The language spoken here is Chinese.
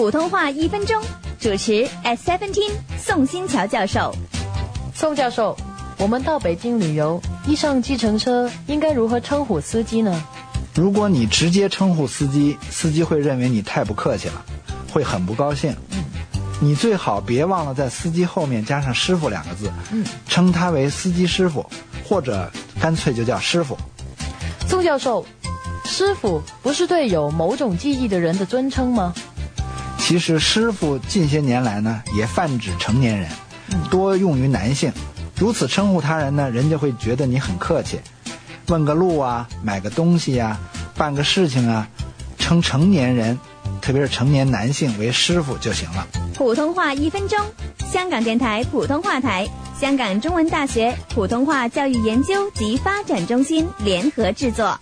普通话一分钟，主持 S Seventeen 宋新桥教授。宋教授，我们到北京旅游，一上计程车应该如何称呼司机呢？如果你直接称呼司机，司机会认为你太不客气了，会很不高兴。你最好别忘了在司机后面加上“师傅”两个字，称他为司机师傅，或者干脆就叫师傅。宋教授，师傅不是对有某种技艺的人的尊称吗？其实师傅近些年来呢，也泛指成年人，多用于男性。如此称呼他人呢，人家会觉得你很客气。问个路啊，买个东西呀、办个事情啊，称成年人，特别是成年男性为师傅就行了。普通话一分钟，香港电台普通话台、香港中文大学普通话教育研究及发展中心联合制作。